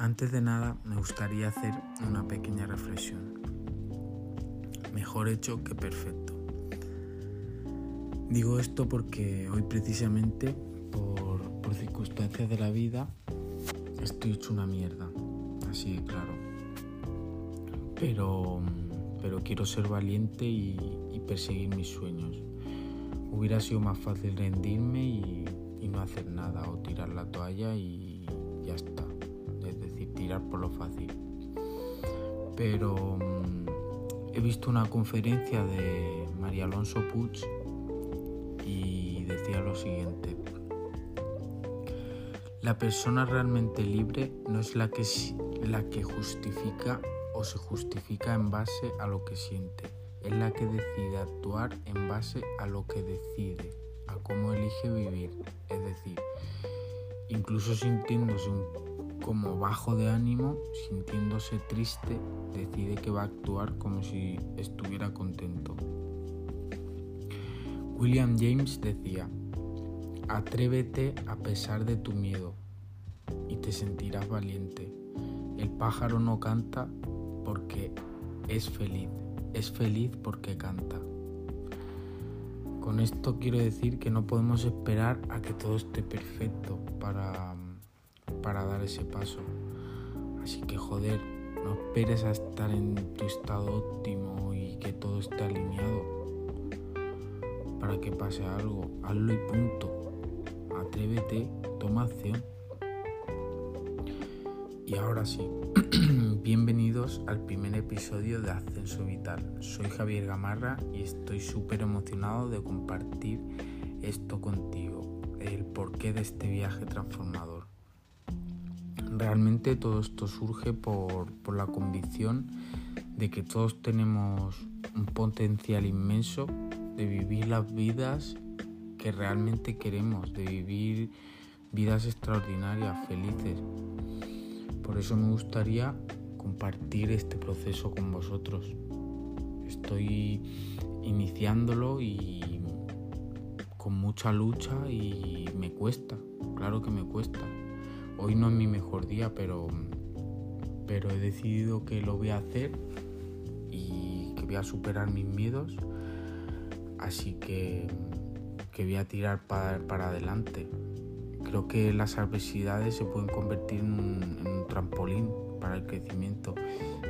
Antes de nada, me gustaría hacer una pequeña reflexión. Mejor hecho que perfecto. Digo esto porque hoy precisamente, por, circunstancias de la vida, estoy hecho una mierda. Así claro. Pero, pero quiero ser valiente y, perseguir mis sueños. Hubiera sido más fácil rendirme y no hacer nada o tirar la toalla y ya está tirar por lo fácil. Pero mm, he visto una conferencia de María Alonso Puig y decía lo siguiente. La persona realmente libre no es la que, la que justifica o se justifica en base a lo que siente, es la que decide actuar en base a lo que decide, a cómo elige vivir. Es decir, incluso sintiéndose un como bajo de ánimo, sintiéndose triste, decide que va a actuar como si estuviera contento. William James decía, atrévete a pesar de tu miedo y te sentirás valiente. El pájaro no canta porque es feliz, es feliz porque canta. Con esto quiero decir que no podemos esperar a que todo esté perfecto para para dar ese paso. Así que joder, no esperes a estar en tu estado óptimo y que todo esté alineado para que pase algo. Hazlo y punto. Atrévete, toma acción. Y ahora sí, bienvenidos al primer episodio de Ascenso Vital. Soy Javier Gamarra y estoy súper emocionado de compartir esto contigo, el porqué de este viaje transformador realmente todo esto surge por, la convicción de que todos tenemos un potencial inmenso de vivir las vidas que realmente queremos, de vivir vidas extraordinarias, felices. Por eso me gustaría compartir este proceso con vosotros. Estoy iniciándolo y con mucha lucha y me cuesta, claro que me cuesta. Hoy no es mi mejor día, pero, pero he decidido que lo voy a hacer y que voy a superar mis miedos. Así que, que voy a tirar para, adelante. Creo que las adversidades se pueden convertir en un, trampolín para el crecimiento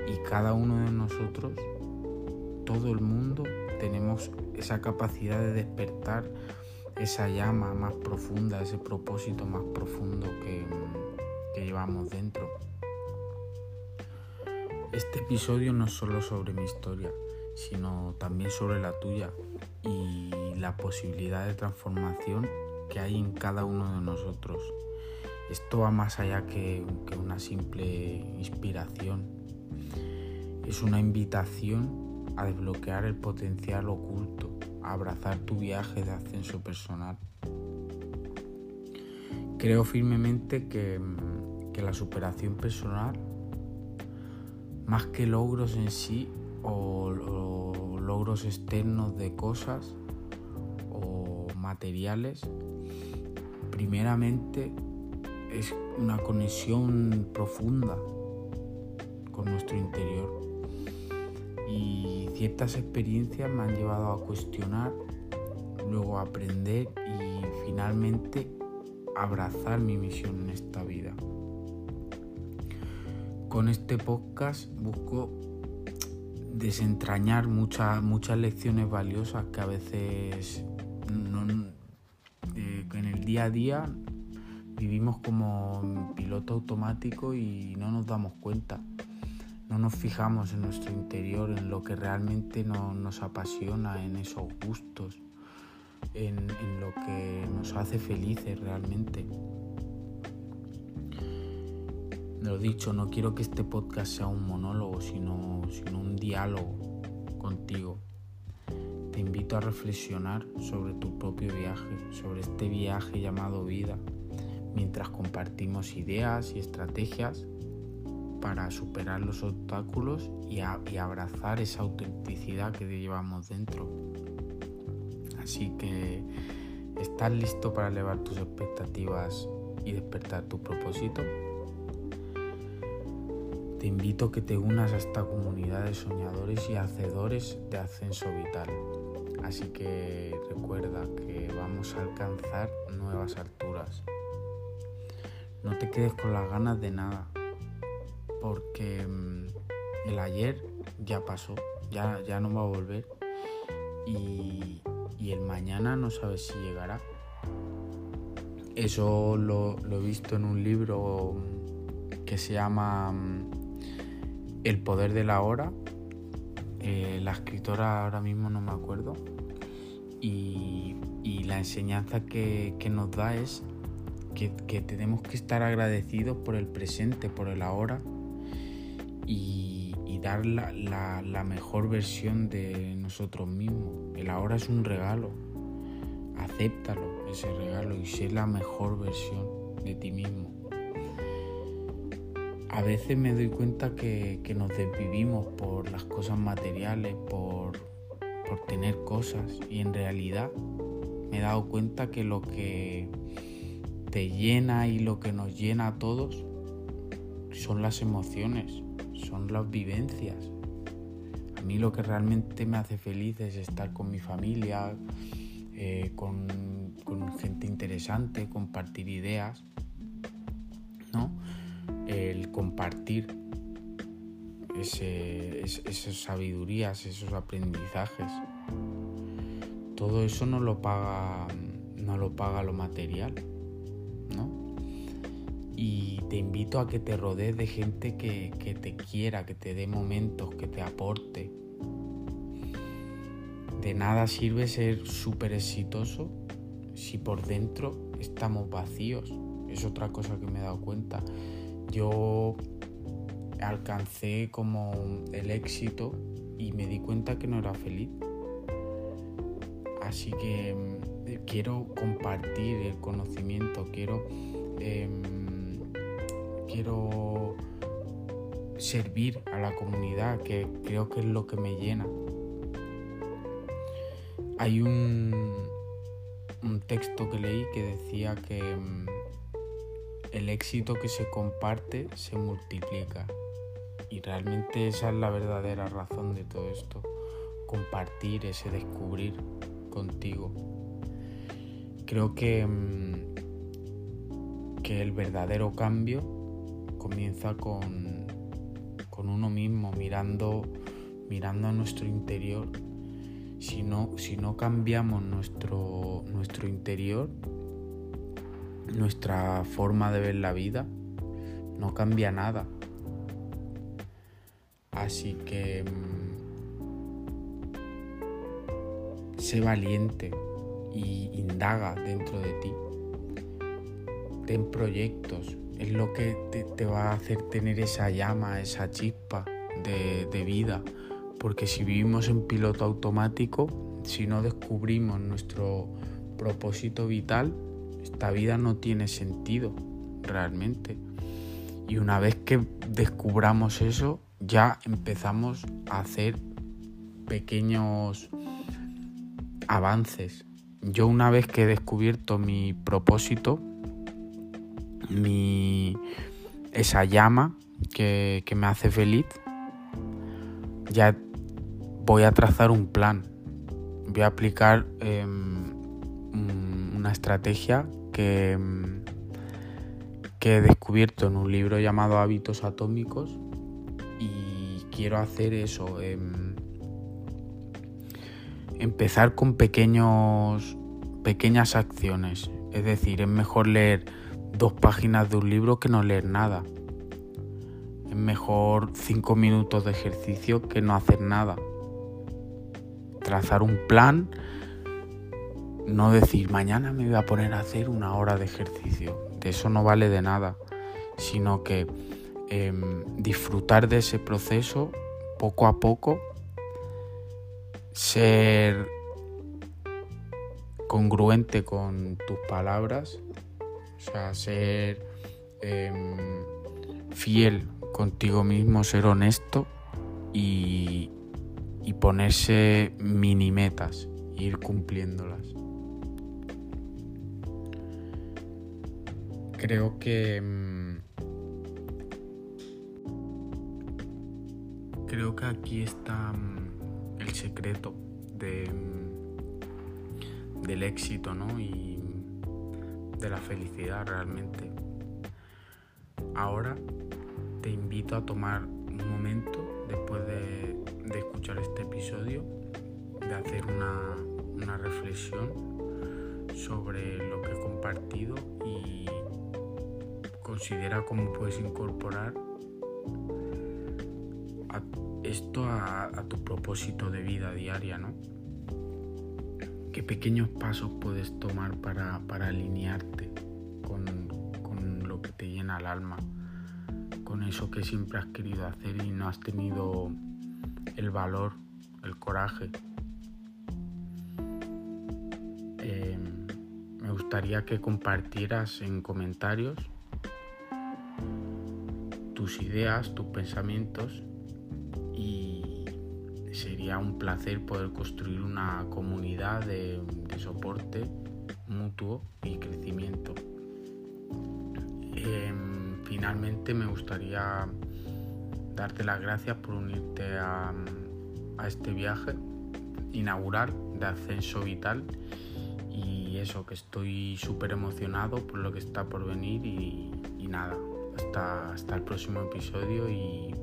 y cada uno de nosotros, todo el mundo, tenemos esa capacidad de despertar esa llama más profunda, ese propósito más profundo que, que llevamos dentro. Este episodio no es solo sobre mi historia, sino también sobre la tuya y la posibilidad de transformación que hay en cada uno de nosotros. Esto va más allá que, una simple inspiración. Es una invitación a desbloquear el potencial oculto, abrazar tu viaje de ascenso personal. Creo firmemente que, la superación personal, más que logros en sí o, logros externos de cosas o materiales, primeramente es una conexión profunda con nuestro interior. Y ciertas experiencias me han llevado a cuestionar, luego a aprender y finalmente abrazar mi misión en esta vida. Con este podcast busco desentrañar muchas, muchas lecciones valiosas que a veces eh, en el día a día vivimos como piloto automático y no nos damos cuenta. No nos fijamos en nuestro interior, en lo que realmente nos apasiona, en esos gustos en, lo que nos hace felices realmente. Lo dicho, no quiero que este podcast sea un monólogo, sino, sino un diálogo contigo. Te invito a reflexionar sobre tu propio viaje, sobre este viaje llamado vida, mientras compartimos ideas y estrategias para superar los obstáculos y, abrazar esa autenticidad que llevamos dentro. Así que estás listo para elevar tus expectativas y despertar tu propósito. te invito a que te unas a esta comunidad de soñadores y hacedores de ascenso vital. Así que recuerda que vamos a alcanzar nuevas alturas. No te quedes con las ganas de nada, porque mm, el ayer ya pasó, ya, ya no va a volver y, el mañana no sabes si llegará. Eso lo, lo he visto en un libro que se llama mm, el poder de la hora. Eh, la escritora ahora mismo no me acuerdo. Y, la enseñanza que, nos da es que, tenemos que estar agradecidos por el presente, por el ahora y, dar la, mejor versión de nosotros mismos. El ahora es un regalo. Acéptalo, ese regalo, y sé la mejor versión de ti mismo a veces me doy cuenta que, nos desvivimos por las cosas materiales, por, tener cosas y en realidad me he dado cuenta que lo que te llena y lo que nos llena a todos son las emociones, son las vivencias. A mí lo que realmente me hace feliz es estar con mi familia, eh, con, gente interesante, compartir ideas, ¿no? el compartir esas sabidurías, esos aprendizajes. Todo eso no lo paga, no lo paga lo material, ¿no? Y te invito a que te rodees de gente que, que te quiera, que te dé momentos, que te aporte. De nada sirve ser súper exitoso si por dentro estamos vacíos. Es otra cosa que me he dado cuenta yo alcancé como el éxito y me di cuenta que no era feliz. Así que mm, quiero compartir el conocimiento, quiero, em, quiero servir a la comunidad, que creo que es lo que me llena. Hay un, un texto que leí que decía que mm, el éxito que se comparte se multiplica. Y realmente esa es la verdadera razón de todo esto. Compartir ese descubrir contigo. Creo que, mm, que el verdadero cambio comienza con, con uno mismo, mirando, mirando a nuestro interior. Si no, si no cambiamos nuestro, nuestro interior, nuestra forma de ver la vida, no cambia nada. Así que mm, sé valiente y indaga dentro de ti. Ten proyectos, es lo que te, va a hacer tener esa llama, esa chispa de, vida. Porque si vivimos en piloto automático, si no descubrimos nuestro propósito vital, esta vida no tiene sentido realmente. Y una vez que descubramos eso, ya empezamos a hacer pequeños avances. Yo una vez que he descubierto mi propósito, mi, esa llama que, me hace feliz, ya voy a trazar un plan. Voy a aplicar em, una estrategia que, que he descubierto en un libro llamado Hábitos Atómicos y quiero hacer eso, em, empezar con pequeños, pequeñas acciones. Es decir, es mejor leer dos páginas de un libro que no leer nada. Es mejor cinco minutos de ejercicio que no hacer nada. Trazar un plan no decir mañana me voy a poner a hacer una hora de ejercicio, de eso no vale de nada, sino que em, disfrutar de ese proceso poco a poco, ser congruente con tus palabras, o sea, ser em, fiel contigo mismo, ser honesto y, y ponerse mini metas, ir cumpliéndolas. creo que mm, creo que aquí está mm, el secreto de, del éxito ¿no? De la felicidad realmente. Ahora te invito a tomar un momento después de, escuchar este episodio, de hacer una, una reflexión sobre lo que he compartido y considera cómo puedes incorporar esto a, tu propósito de vida diaria, ¿no? ¿Qué pequeños pasos puedes tomar para, alinearte con, con, lo que te llena el alma? Con eso que siempre has querido hacer y no has tenido el valor, el coraje. Em, me gustaría que compartieras en comentarios tus ideas, tus pensamientos y sería un placer poder construir una comunidad de, soporte mutuo y crecimiento. Em, finalmente me gustaría darte las gracias por unirte a, este viaje inaugural de Ascenso Vital y eso que estoy súper emocionado por lo que está por venir y, nada, hasta, hasta el próximo episodio y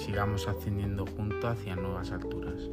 sigamos ascendiendo juntos hacia nuevas alturas.